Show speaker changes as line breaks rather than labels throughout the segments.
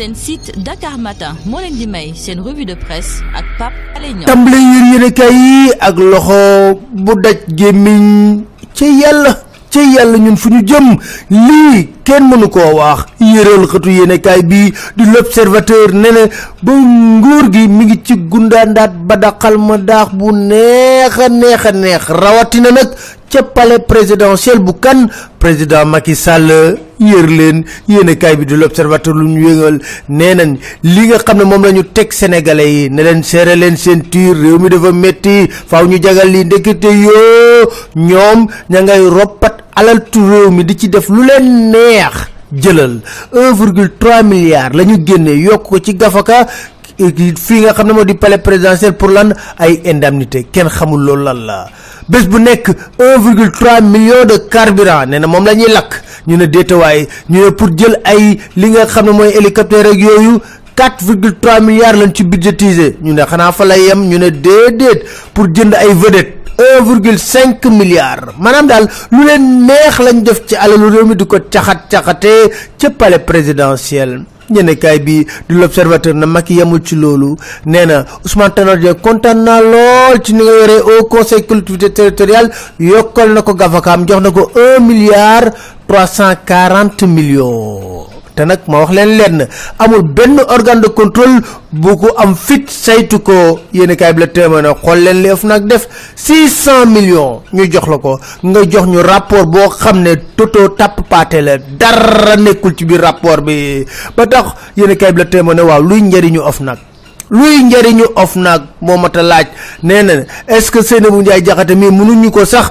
seen site Dakar Matin revue de presse ak Pape Alé
kenn mënu koo wax. Yëral xëtu yéenekaay bi di l'observateur ne ne ba nguur gi mi ngi ci gundaandaat ba daqal ma daax bu neex neex neex. Rawatina nag ca palais présidentiel bu kan président Macky Sall yër leen. Yéenekaay bi di l'observateur lu ñu yëngal nee nañ li nga xam ne moom la ñu teg sénégalais yi ne leen serré leen seen tiir réew mi dafa métti faaw ñu jagal lii ndekete yoo ñoom ña ngay alaltu réew mi di ci def lu leen neex jëlal 1,3 milliard la ñu génne yokk ko ci gafaka fii nga xam ne moo di palais présidentiel pour lan? Ay indemnité. Kenn xamul loolu lan la. Bés bu nekk 1,3 million de carburant. Nee na moom la ñuy lakk. Ñu ne déetawaay ñu ne pour jël ay li nga xam ne mooy hélicoptère ak yooyu 4,3 milliards lañ ci budgétisé ñu ne xanaa fa la yem? Ñu ne déedéet. Pour jënd ay vedette 1,5 milliards. Maanaam daal lu leen neex lañ def ci alalu réew mi di ko caxat caxatee ca palais présidentiel. Ñenekaay bi di l'observateur na Macky yemul ci loolu. Nee na Ousmane Tanor Dieng kontaan naa lool ci ni nga yoree au conseil collectivité territoriale yokkal na ko gafakaam jox na ko un milliard trois cent quarante millions te nag ma wax leen lenn amul benn organe de contrôle bu ko am fit saytu ko. Yéen kaay bi la téeméer na xool leen li nag def six cent millions ñu jox la ko. Nga jox ñu rapport boo xam ne toto tàpp paate la dara nekkul ci biir rapport bi. Ba tax yéen kaay bi téeméer ne waaw luy njëriñu of nag luy njëriñu of nag moo mat a laaj. Nee na est-ce que Seynabou Ndiaye Diakhaté mii mënuñu ko sax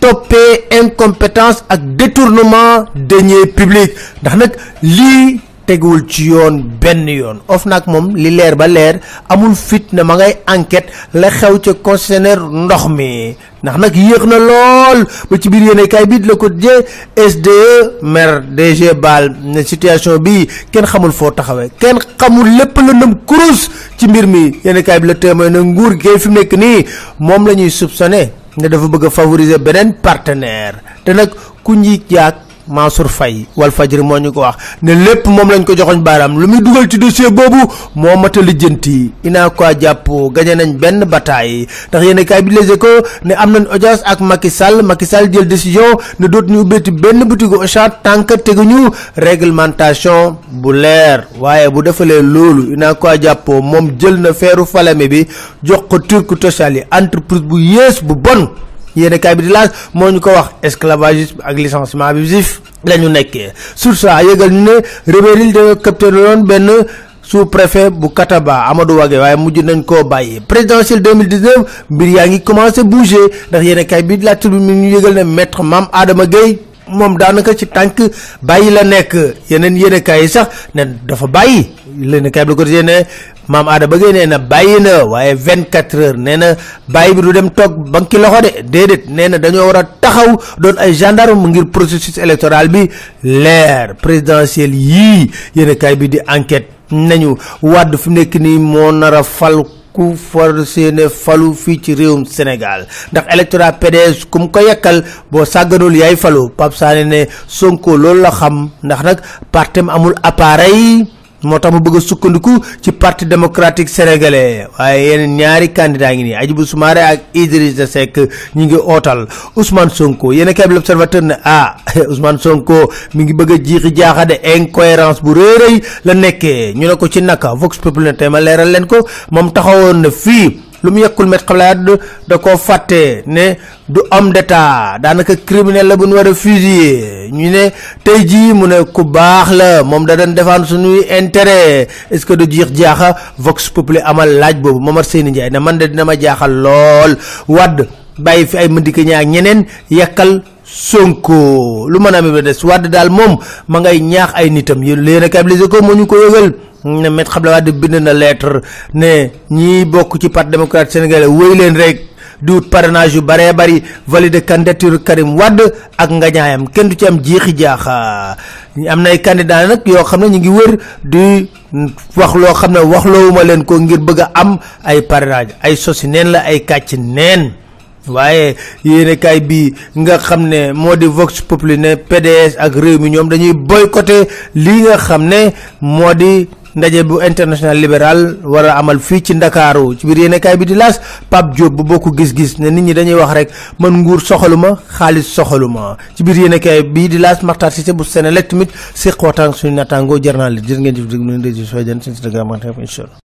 toppee incompétence ak détournement deniers publics. Ndax nag lii teguwul ci yoon benn yoon. Of nag moom li leer ba leer amul fit na ma ngay enquête la xew ca concessionnaire ndox mi. Ndax nag yéex na lool. Ba ci biir yéenekaay bi la ko jee SDE maire DG Bal ne situation bi kenn xamul foo taxawee. Kenn xamul lépp la ndëm kurus ci mbir mi. Yéenekaay bi la témoin na nguur gi fi nekk nii moom la ñuy soupçonné ne dafa bëgg favoriser beneen partenaire. Te nag ku Mansour Faye wal fajri moo ñu ko wax ne lépp moom lañ ko joxoñ baaraam lu muy dugal ci dossier boobu moo mat a lijjanti. Inaa ko jàpp gañe nañ benn bataay. Ndax yéen kaay bi Les Échos ne am nañ audience ak Macky Sall Macky Sall jël décision ne dootuñu ubbeeti benn boutique Auchan que teguñu réglementation bu leer. Waaye bu defalee loolu inaa ko jàpp moom jël na feeru falame bi jox ko turku total yi entreprise bu yées bu bon yéen kaay bi di laaj moo ñu ko wax esclavagisme ak licenciement abusif la ñu sur ça yëgal ñu ne Rébéril da capté benn sous préfet bu Kataba Amadou mujj nañ koo bàyyi. Présidentielle 2019 mbir yaa ngi commencé bouger ndax bi laaj mi ñu yëgal ne maître Adama Gueye moom daanaka ci tànk bàyyi la nekk. Yeneen yi sax ne dafa bàyyi leen kaay bi la ko ne aada bëggee nee na bàyyi na waaye vingt quatre heures nee na bàyyi bi du dem toog banki loxo de nee na dañoo war a taxaw doon ay gendarme ngir processus électoral bi leer. Présidentiel yii yéen kaay bi di enquête nañu wàdd fu nekk nii moo nar a fal ku for seene falu fii ci réewum Sénégal. Ndax électorat PDS ku mu ko yekkal boo sàgganul yaay falu. Pape Sané ne Sonko loolu la xam ndax nag partem amul appareil moo tax mu bëgg sukkandiku ci parti démocratique sénégalais. Waaye yeneen ñaari candidat ngi nii Hadjibou Soumaré ak Idrissa Seck ñi ngi ootal. Ousmane Sonko yéen a kay l'observateur ne ah Ousmane Sonko mi ngi bëgg jiixi jaaxa de incohérence bu rëy rëy la nekkee. Ñu ne ko ci naka Vox Populi tey ma leeral leen ko moom taxawoon na fii lu mu yekkul met xalaat da koo fàtte ne du homme d'état daanaka criminel la bu ñu war a ñu ne tey jii mu ne ku baax la moom da doon défendre suñuy intérêt. Est-ce que du jiix jaaxa? Vox Populi amal laaj Momar Seyni Ndiaye ne man de dina ma jaaxal lool. Wadd bàyyi fi ay mëndika ñaa ak ñeneen yekkal Sonko. Lu mën a amee ba des wadd daal moom ma ngay ñaax ay nitam ko moo ñu ko ne met xam la Wade bind na lettre ne ñii bokk ci parti démocrate sénégalais wéy leen rek di parrainage yu bëree bëri valider candidature Karim Wade ak ngañaayam. Kenn du ci am jeexi jaaxa. Am na ay candidat nag yoo xam ne ñu ngi wër di wax loo xam ne waxloowuma leen ko ngir bëgg am ay parrainage. Ay sosi neen la ay kàcc neen. Waaye yéenekaay bi nga xam ne moo di Vox Populi ne PDS ak réew mi ñoom dañuy boycotté lii nga xam ne moo di ndaje bu international libéral war a amal fii ci ndakaaru ci biir yéenekaay bi di laas Pape Diop bu bokk gis-gis ne nit ñi dañuy wax rek man nguur soxaluma xaalis soxaluma ci biir yéenekaay bi di laas Makhtar Cissé bu Senelec tamit si waxtaan suñu nattaangoo leen jërë ngeen jëf dégg ngeen di soo jën seen Instagram incha allah